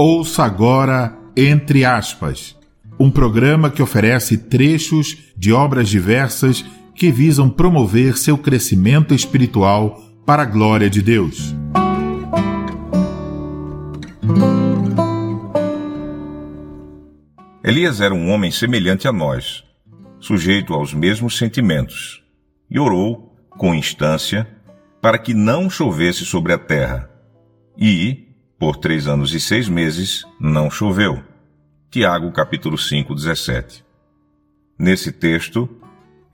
Ouça agora Entre Aspas, um programa que oferece trechos de obras diversas que visam promover seu crescimento espiritual para a glória de Deus. Elias era um homem semelhante a nós, sujeito aos mesmos sentimentos, e orou, com instância, para que não chovesse sobre a terra. E, por três anos e seis meses, não choveu. Tiago capítulo 5, 17. Nesse texto,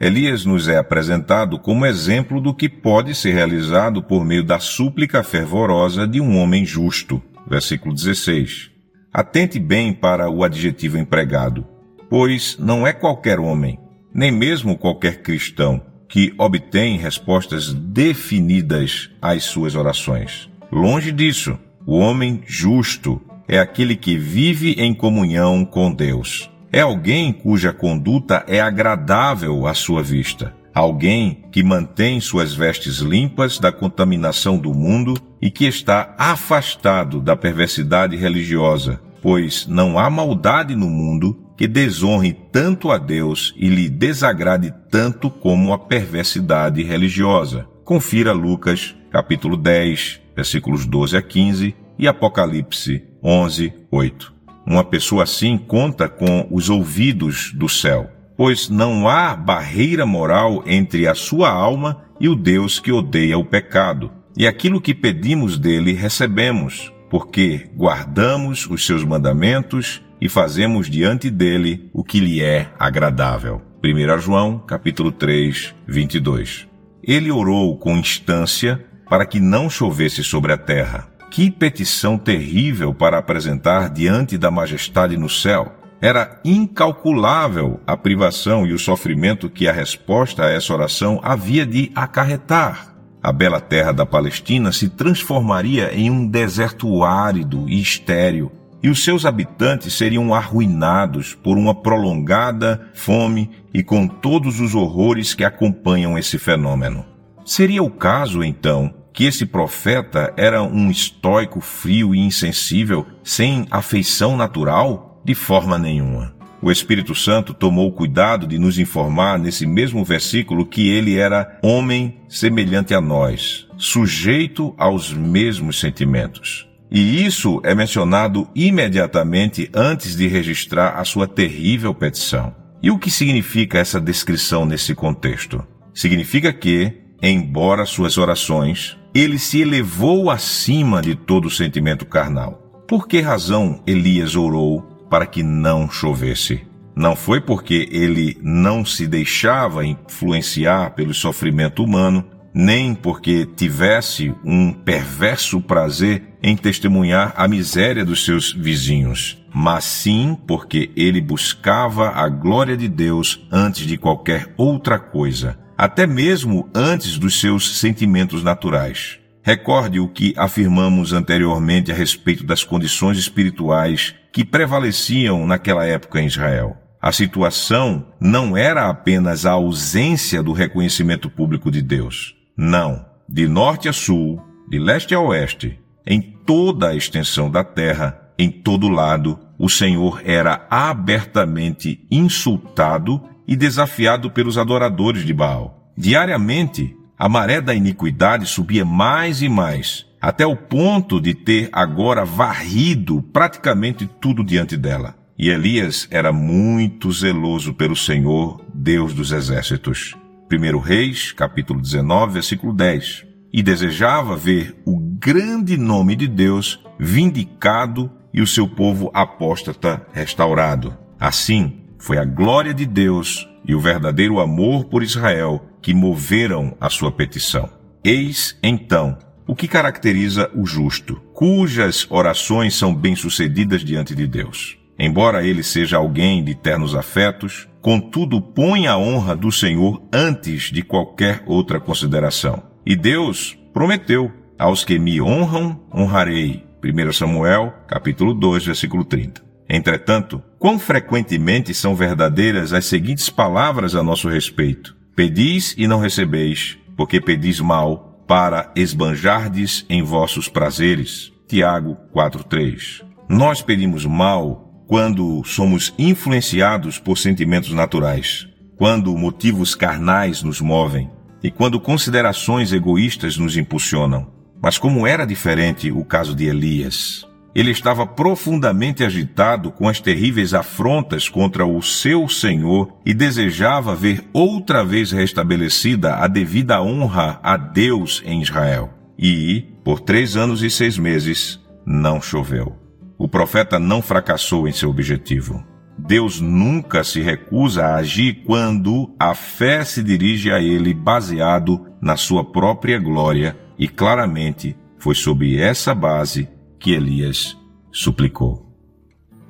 Elias nos é apresentado como exemplo do que pode ser realizado por meio da súplica fervorosa de um homem justo. Versículo 16. Atente bem para o adjetivo empregado, pois não é qualquer homem, nem mesmo qualquer cristão, que obtém respostas definidas às suas orações. Longe disso, o homem justo é aquele que vive em comunhão com Deus é alguém cuja conduta é agradável à sua vista. Alguém que mantém suas vestes limpas da contaminação do mundo e que está afastado da perversidade religiosa, pois não há maldade no mundo que desonre tanto a Deus e lhe desagrade tanto como a perversidade religiosa. Confira Lucas, capítulo 10, versículos 12 a 15 e Apocalipse 11, 8. Uma pessoa assim conta com os ouvidos do céu, pois não há barreira moral entre a sua alma e o Deus que odeia o pecado. E aquilo que pedimos dele recebemos, porque guardamos os seus mandamentos e fazemos diante dele o que lhe é agradável. 1 João, capítulo 3, 22. Ele orou com instância para que não chovesse sobre a terra. Que petição terrível para apresentar diante da majestade no céu! Era incalculável a privação e o sofrimento que a resposta a essa oração havia de acarretar. A bela terra da Palestina se transformaria em um deserto árido e estéril, e os seus habitantes seriam arruinados por uma prolongada fome e com todos os horrores que acompanham esse fenômeno. Seria o caso, então, que esse profeta era um estoico frio e insensível, sem afeição natural? De forma nenhuma. O Espírito Santo tomou cuidado de nos informar nesse mesmo versículo que ele era homem semelhante a nós, sujeito aos mesmos sentimentos. E isso é mencionado imediatamente antes de registrar a sua terrível petição. E o que significa essa descrição nesse contexto? Significa que, embora suas orações, ele se elevou acima de todo sentimento carnal. Por que razão Elias orou para que não chovesse? Não foi porque ele não se deixava influenciar pelo sofrimento humano, nem porque tivesse um perverso prazer em testemunhar a miséria dos seus vizinhos, mas sim porque ele buscava a glória de Deus antes de qualquer outra coisa até mesmo antes dos seus sentimentos naturais. Recorde o que afirmamos anteriormente a respeito das condições espirituais que prevaleciam naquela época em Israel. A situação não era apenas a ausência do reconhecimento público de Deus. Não. De norte a sul, de leste a oeste, em toda a extensão da terra, em todo lado, o Senhor era abertamente insultado e desafiado pelos adoradores de Baal. Diariamente, a maré da iniquidade subia mais e mais, até o ponto de ter agora varrido praticamente tudo diante dela. E Elias era muito zeloso pelo Senhor, Deus dos exércitos. 1 Reis, capítulo 19, versículo 10. E desejava ver o grande nome de Deus vindicado e o seu povo apóstata restaurado. Assim, foi a glória de Deus e o verdadeiro amor por Israel que moveram a sua petição. Eis, então, o que caracteriza o justo, cujas orações são bem-sucedidas diante de Deus. Embora ele seja alguém de ternos afetos, contudo põe a honra do Senhor antes de qualquer outra consideração. E Deus prometeu: aos que me honram, honrarei. 1 Samuel, capítulo 2, versículo 30. Entretanto, quão frequentemente são verdadeiras as seguintes palavras a nosso respeito: Pedis e não recebeis, porque pedis mal, para esbanjardes em vossos prazeres. Tiago 4:3. Nós pedimos mal quando somos influenciados por sentimentos naturais, quando motivos carnais nos movem e quando considerações egoístas nos impulsionam. Mas como era diferente o caso de Elias? Ele estava profundamente agitado com as terríveis afrontas contra o seu Senhor e desejava ver outra vez restabelecida a devida honra a Deus em Israel. E, por três anos e seis meses, não choveu. O profeta não fracassou em seu objetivo. Deus nunca se recusa a agir quando a fé se dirige a ele baseado na sua própria glória, e claramente foi sob essa base que Elias suplicou.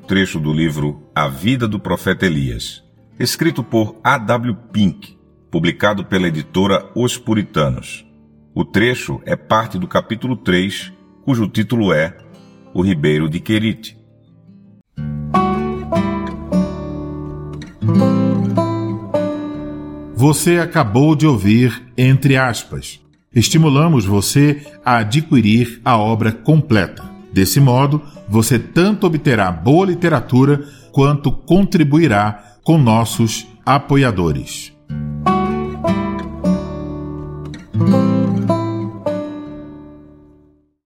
Trecho do livro A Vida do Profeta Elias, escrito por A. W. Pink, publicado pela editora Os Puritanos. O trecho é parte do capítulo 3, cujo título é O Ribeiro de Querite. Você acabou de ouvir Entre aspas. Estimulamos você a adquirir a obra completa. Desse modo, você tanto obterá boa literatura quanto contribuirá com nossos apoiadores.